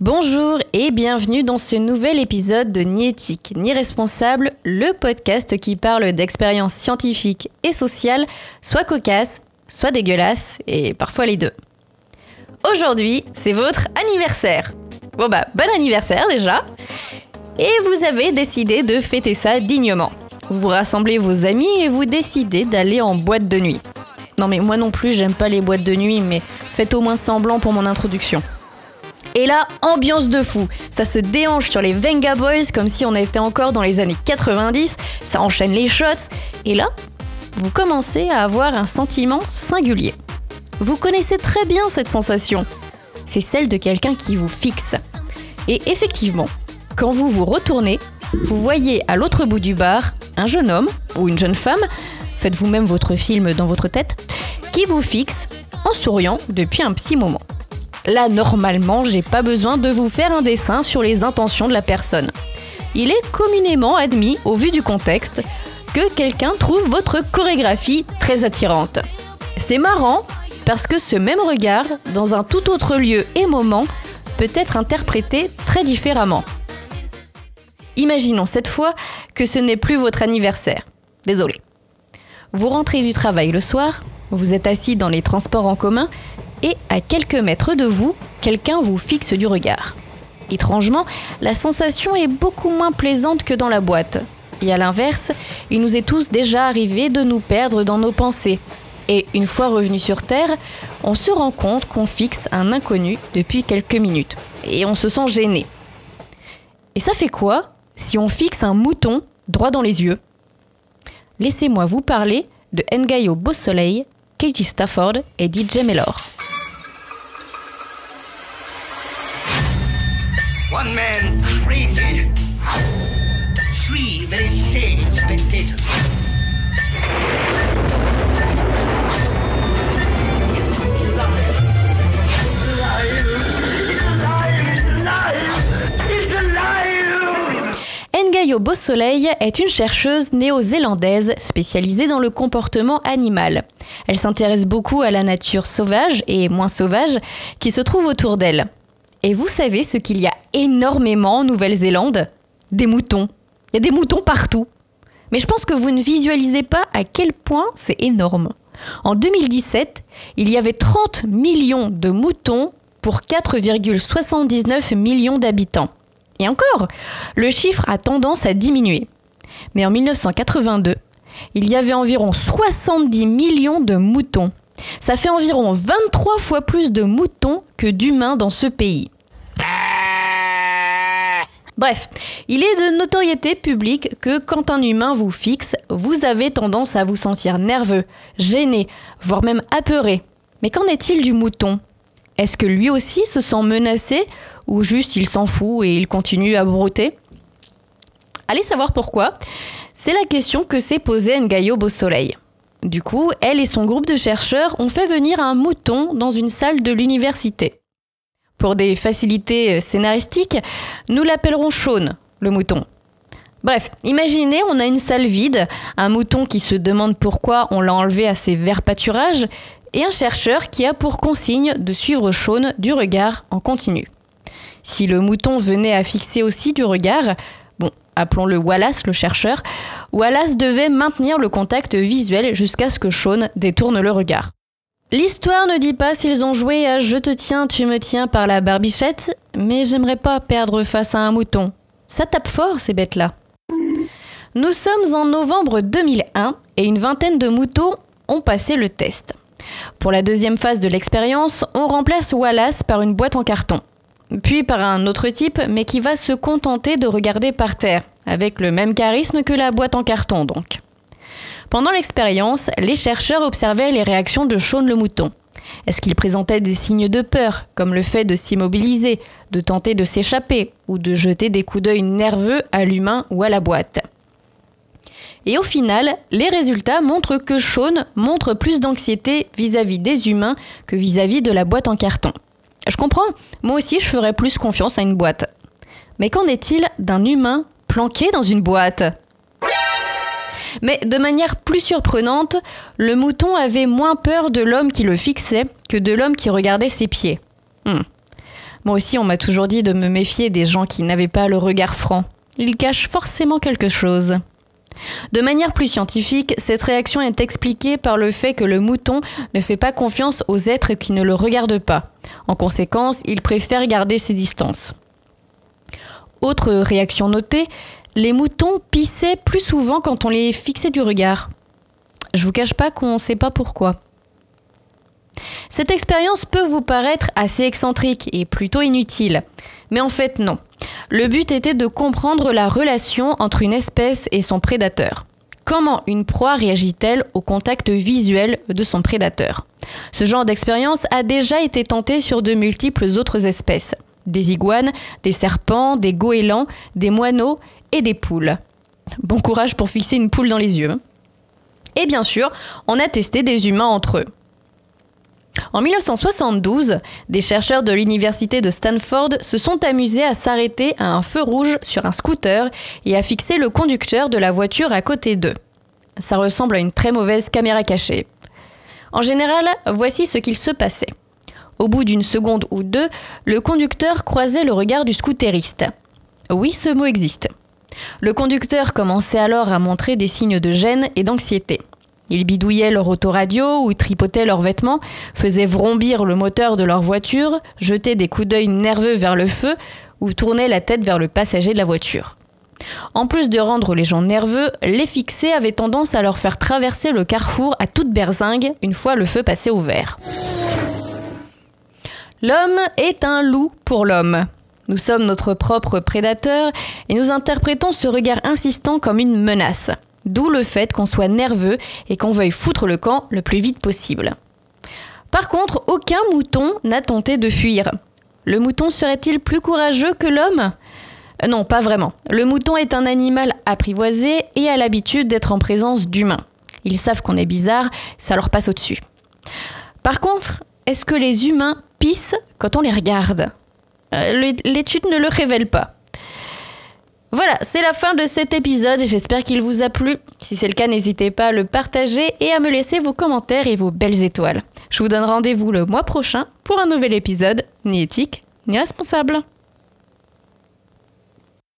Bonjour et bienvenue dans ce nouvel épisode de Ni éthique ni responsable, le podcast qui parle d'expériences scientifiques et sociales, soit cocasses, soit dégueulasses, et parfois les deux. Aujourd'hui, c'est votre anniversaire. Bon bah, bon anniversaire déjà. Et vous avez décidé de fêter ça dignement. Vous rassemblez vos amis et vous décidez d'aller en boîte de nuit. Non mais moi non plus, j'aime pas les boîtes de nuit, mais faites au moins semblant pour mon introduction. Et là, ambiance de fou. Ça se déhanche sur les Venga Boys comme si on était encore dans les années 90. Ça enchaîne les shots. Et là, vous commencez à avoir un sentiment singulier. Vous connaissez très bien cette sensation. C'est celle de quelqu'un qui vous fixe. Et effectivement, quand vous vous retournez, vous voyez à l'autre bout du bar un jeune homme ou une jeune femme, faites vous-même votre film dans votre tête, qui vous fixe en souriant depuis un petit moment. Là, normalement, j'ai pas besoin de vous faire un dessin sur les intentions de la personne. Il est communément admis, au vu du contexte, que quelqu'un trouve votre chorégraphie très attirante. C'est marrant parce que ce même regard, dans un tout autre lieu et moment, peut être interprété très différemment. Imaginons cette fois que ce n'est plus votre anniversaire. Désolé. Vous rentrez du travail le soir, vous êtes assis dans les transports en commun et à quelques mètres de vous, quelqu'un vous fixe du regard. Étrangement, la sensation est beaucoup moins plaisante que dans la boîte. Et à l'inverse, il nous est tous déjà arrivé de nous perdre dans nos pensées. Et une fois revenu sur Terre, on se rend compte qu'on fixe un inconnu depuis quelques minutes. Et on se sent gêné. Et ça fait quoi si on fixe un mouton droit dans les yeux? Laissez-moi vous parler de Ngayo Beau Soleil, Katie Stafford et DJ Mellor. One. Ngayo Beau Soleil est une chercheuse néo-zélandaise spécialisée dans le comportement animal. Elle s'intéresse beaucoup à la nature sauvage et moins sauvage qui se trouve autour d'elle. Et vous savez ce qu'il y a énormément en Nouvelle-Zélande Des moutons. Il y a des moutons partout. Mais je pense que vous ne visualisez pas à quel point c'est énorme. En 2017, il y avait 30 millions de moutons pour 4,79 millions d'habitants. Et encore, le chiffre a tendance à diminuer. Mais en 1982, il y avait environ 70 millions de moutons. Ça fait environ 23 fois plus de moutons que d'humains dans ce pays. Bref, il est de notoriété publique que quand un humain vous fixe, vous avez tendance à vous sentir nerveux, gêné, voire même apeuré. Mais qu'en est-il du mouton? Est-ce que lui aussi se sent menacé ou juste il s'en fout et il continue à brouter? Allez savoir pourquoi. C'est la question que s'est posée Ngayo Beau Soleil. Du coup, elle et son groupe de chercheurs ont fait venir un mouton dans une salle de l'université. Pour des facilités scénaristiques, nous l'appellerons Shaun, le mouton. Bref, imaginez, on a une salle vide, un mouton qui se demande pourquoi on l'a enlevé à ses verts pâturages, et un chercheur qui a pour consigne de suivre Shaun du regard en continu. Si le mouton venait à fixer aussi du regard, bon, appelons-le Wallace le chercheur, Wallace devait maintenir le contact visuel jusqu'à ce que Shaun détourne le regard. L'histoire ne dit pas s'ils ont joué à Je te tiens, tu me tiens par la barbichette, mais j'aimerais pas perdre face à un mouton. Ça tape fort ces bêtes-là. Nous sommes en novembre 2001 et une vingtaine de moutons ont passé le test. Pour la deuxième phase de l'expérience, on remplace Wallace par une boîte en carton, puis par un autre type, mais qui va se contenter de regarder par terre, avec le même charisme que la boîte en carton donc. Pendant l'expérience, les chercheurs observaient les réactions de Shaun le mouton. Est-ce qu'il présentait des signes de peur, comme le fait de s'immobiliser, de tenter de s'échapper ou de jeter des coups d'œil nerveux à l'humain ou à la boîte? Et au final, les résultats montrent que Shaun montre plus d'anxiété vis-à-vis des humains que vis-à-vis de la boîte en carton. Je comprends, moi aussi je ferais plus confiance à une boîte. Mais qu'en est-il d'un humain planqué dans une boîte? Mais de manière plus surprenante, le mouton avait moins peur de l'homme qui le fixait que de l'homme qui regardait ses pieds. Hmm. Moi aussi, on m'a toujours dit de me méfier des gens qui n'avaient pas le regard franc. Ils cachent forcément quelque chose. De manière plus scientifique, cette réaction est expliquée par le fait que le mouton ne fait pas confiance aux êtres qui ne le regardent pas. En conséquence, il préfère garder ses distances. Autre réaction notée, les moutons pissaient plus souvent quand on les fixait du regard. Je vous cache pas qu'on ne sait pas pourquoi. Cette expérience peut vous paraître assez excentrique et plutôt inutile, mais en fait non. Le but était de comprendre la relation entre une espèce et son prédateur. Comment une proie réagit-elle au contact visuel de son prédateur? Ce genre d'expérience a déjà été tenté sur de multiples autres espèces. Des iguanes, des serpents, des goélands, des moineaux et des poules. Bon courage pour fixer une poule dans les yeux. Et bien sûr, on a testé des humains entre eux. En 1972, des chercheurs de l'université de Stanford se sont amusés à s'arrêter à un feu rouge sur un scooter et à fixer le conducteur de la voiture à côté d'eux. Ça ressemble à une très mauvaise caméra cachée. En général, voici ce qu'il se passait. Au bout d'une seconde ou deux, le conducteur croisait le regard du scooteriste. Oui, ce mot existe. Le conducteur commençait alors à montrer des signes de gêne et d'anxiété. Ils bidouillaient leur autoradio ou tripotaient leurs vêtements, faisaient vrombir le moteur de leur voiture, jetaient des coups d'œil nerveux vers le feu ou tournaient la tête vers le passager de la voiture. En plus de rendre les gens nerveux, les fixés avaient tendance à leur faire traverser le carrefour à toute berzingue une fois le feu passé au vert. L'homme est un loup pour l'homme. Nous sommes notre propre prédateur et nous interprétons ce regard insistant comme une menace. D'où le fait qu'on soit nerveux et qu'on veuille foutre le camp le plus vite possible. Par contre, aucun mouton n'a tenté de fuir. Le mouton serait-il plus courageux que l'homme? Euh, Non, pas vraiment. Le mouton est un animal apprivoisé et a l'habitude d'être en présence d'humains. Ils savent qu'on est bizarre, ça leur passe au-dessus. Par contre, est-ce que les humains pissent quand on les regarde? L'étude ne le révèle pas. Voilà, c'est la fin de cet épisode. J'espère qu'il vous a plu. Si c'est le cas, n'hésitez pas à le partager et à me laisser vos commentaires et vos belles étoiles. Je vous donne rendez-vous le mois prochain pour un nouvel épisode, ni éthique, ni responsable.